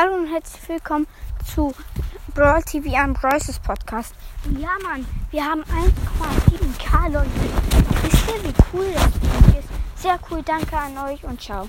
Hallo und herzlich willkommen zu Brawl TV am Brawlers Podcast. Ja, Mann, wir haben 1,7k Leute. Wisst ihr, wie cool das ist? Sehr cool, danke an euch und ciao.